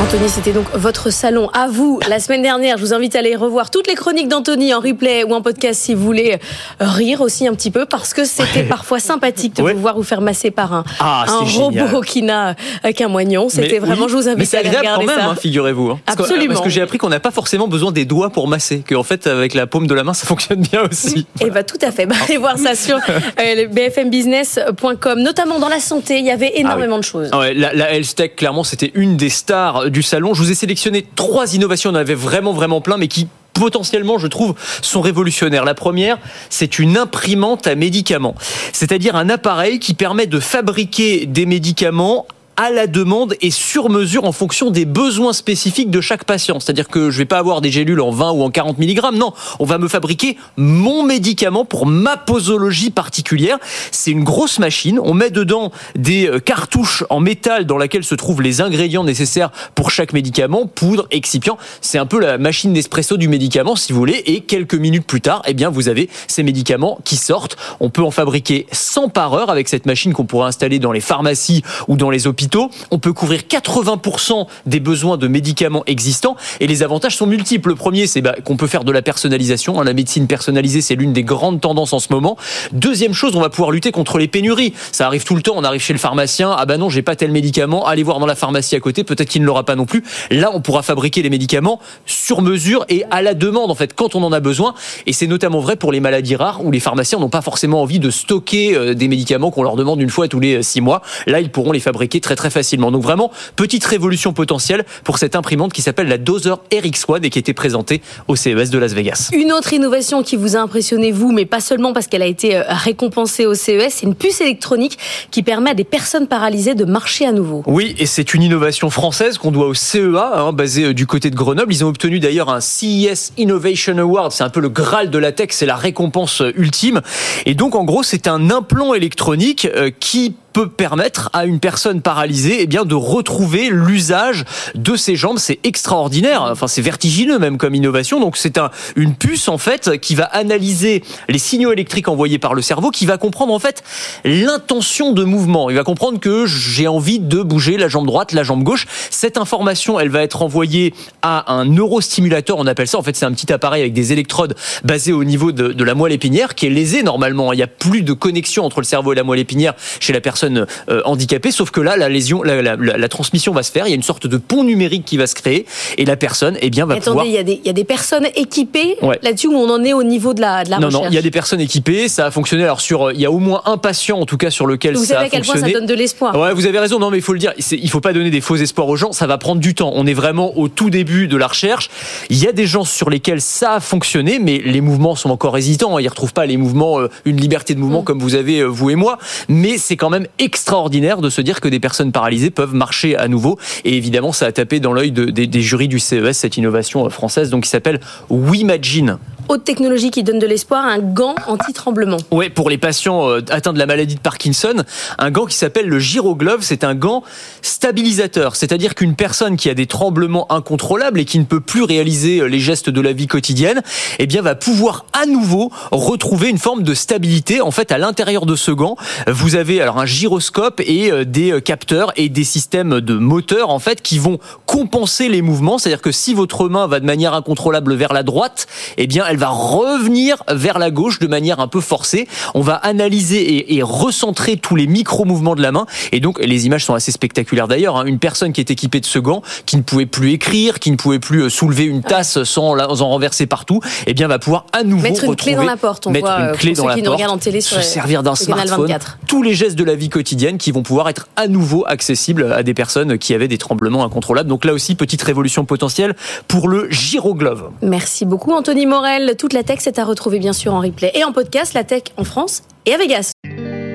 Anthony, c'était donc votre salon à vous la semaine dernière. Je vous invite à aller revoir toutes les chroniques d'Anthony en replay ou en podcast si vous voulez rire aussi un petit peu parce que c'était parfois sympathique de Ouais. vous faire masser par un, Ah, un robot génial. qui n'a qu'un moignon. C'était vraiment, oui, je vous invite à aller regarder quand même, ça. hein, figurez-vous. hein. Parce que- Absolument. Parce que j'ai appris qu'on n'a pas forcément besoin des doigts pour masser, qu'en fait avec la paume de la main ça fonctionne bien aussi. Eh ben tout à fait. Bah, allez voir ça sur euh, bfmbusiness.com. Notamment dans la santé, il y avait énormément de choses. Ah ouais, la, la Health Tech, clairement, c'était une des stars du salon. Je vous ai sélectionné trois innovations, on en avait vraiment, vraiment plein, mais qui potentiellement, je trouve, sont révolutionnaires. La première, c'est une imprimante à médicaments. C'est-à-dire un appareil qui permet de fabriquer des médicaments à la demande et sur mesure en fonction des besoins spécifiques de chaque patient. C'est-à-dire que je vais pas avoir des gélules en 20 ou en 40 mg. Non, on va me fabriquer mon médicament pour ma posologie particulière. C'est une grosse machine. On met dedans des euh, cartouches en métal dans laquelle se trouvent les ingrédients nécessaires pour chaque médicament, poudre, excipient. C'est un peu la machine d'espresso du médicament, si vous voulez. Et quelques minutes plus tard, eh bien, vous avez ces médicaments qui sortent. On peut en fabriquer 100 par heure avec cette machine qu'on pourrait installer dans les pharmacies ou dans les hôpitaux. On peut couvrir 80% des besoins de médicaments existants et les avantages sont multiples. Le premier, c'est bah, qu'on peut faire de la personnalisation. hein. La médecine personnalisée, c'est l'une des grandes tendances en ce moment. Deuxième chose, on va pouvoir lutter contre les pénuries. Ça arrive tout le temps. On arrive chez le pharmacien. Ah bah non, j'ai pas tel médicament. Allez voir dans la pharmacie à côté. Peut-être qu'il ne l'aura pas non plus. Là, on pourra fabriquer les médicaments sur mesure et à la demande, en fait, quand on en a besoin. Et c'est notamment vrai pour les maladies rares où les pharmaciens n'ont pas forcément envie de stocker euh, des médicaments qu'on leur demande une fois tous les euh, six mois. Là, ils pourront les fabriquer très très facilement. Donc vraiment, petite révolution potentielle pour cette imprimante qui s'appelle la Dozer RX1 et qui a été présentée au CES de Las Vegas. Une autre innovation qui vous a impressionné, vous, mais pas seulement parce qu'elle a été euh, récompensée au CES, c'est une puce électronique qui permet à des personnes paralysées de marcher à nouveau. Oui, et c'est une innovation française qu'on doit au CEA, hein, basé euh, du côté de Grenoble. Ils ont obtenu d'ailleurs un CES Innovation Award. C'est un peu le Graal de la tech, c'est la récompense euh, ultime. Et donc, en gros, c'est un implant électronique qui peut permettre à une personne paralysée eh bien de retrouver l'usage de ses jambes. C'est extraordinaire. Enfin c'est vertigineux même comme innovation. Donc c'est un une puce en fait qui va analyser les signaux électriques envoyés par le cerveau qui va comprendre en fait l'intention de mouvement. Il va comprendre que j'ai envie de bouger la jambe droite la jambe gauche. Cette information elle va être envoyée à un neurostimulateur. On appelle ça en fait c'est un petit appareil avec des électrodes basées au niveau de, de la moelle épinière qui est lésée normalement. Il n'y a plus de connexion entre le cerveau et la moelle épinière chez la personne euh, handicapée sauf que là la lésion la, la- la- la transmission va se faire il y a une sorte de pont numérique qui va se créer et la personne eh bien va Attendez, pouvoir il y, a des- il y a des personnes équipées Ouais. là-dessus où on en est au niveau de la, de la non, recherche. non, il y a des personnes équipées, ça a fonctionné. Alors sur, euh, il y a au moins un patient en tout cas sur lequel Vous ça savez a à quel point ça fonctionné. donne de l'espoir. Ouais, vous avez raison. Non, mais il faut le dire. Il faut pas donner des faux espoirs aux gens. Ça va prendre du temps. On est vraiment au tout début de la recherche. Il y a des gens sur lesquels ça a fonctionné, mais les mouvements sont encore hésitants. Ils retrouvent pas les mouvements, euh, une liberté de Mm. mouvement comme vous avez vous et moi. Mais c'est quand même extraordinaire de se dire que des personnes paralysées peuvent marcher à nouveau. Et évidemment, ça a tapé dans l'œil de- des, jurys du CES cette innovation française, donc qui s'appelle WeMagine. Haute technologie qui donne de l'espoir, un gant anti-tremblement. Ouais, pour les patients euh, atteints de la maladie de Parkinson, un gant qui s'appelle le Gyroglove, c'est un gant stabilisateur, c'est-à-dire qu'une personne qui a des tremblements incontrôlables et qui ne peut plus réaliser euh, les gestes de la vie quotidienne, eh bien va pouvoir à nouveau retrouver une forme de stabilité. En fait, à l'intérieur de ce gant, vous avez alors un gyroscope et euh, des capteurs et des systèmes de moteurs en fait qui vont compenser les mouvements, c'est-à-dire que si votre main va de manière incontrôlable vers la droite, eh bien elle va revenir vers la gauche de manière un peu forcée. On va analyser et, et recentrer tous les micro-mouvements de la main. Et donc, les images sont assez spectaculaires d'ailleurs. hein. Une personne qui est équipée de ce gant, qui ne pouvait plus écrire, qui ne pouvait plus euh, soulever une tasse sans en renverser partout, eh bien, va pouvoir à nouveau Mettre une clé dans la porte, on mettre voit, une euh, clé pour dans ceux la qui porte, regardent en télé sur se le- servir d'un smartphone, 24. tous les gestes de la vie quotidienne qui vont pouvoir être à nouveau accessibles à des personnes qui avaient des tremblements incontrôlables. Donc là aussi, petite révolution potentielle pour le gyroglove. Merci beaucoup Anthony Morel. Toute la tech c'est à retrouver bien sûr en replay et en podcast, la tech en France et à Vegas.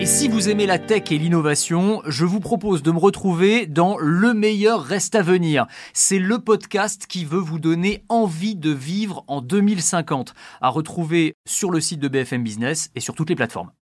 Et si vous aimez la tech et l'innovation, je vous propose de me retrouver dans Le meilleur reste à venir. C'est le podcast qui veut vous donner envie de vivre en 2050, à retrouver sur le site de BFM Business et sur toutes les plateformes.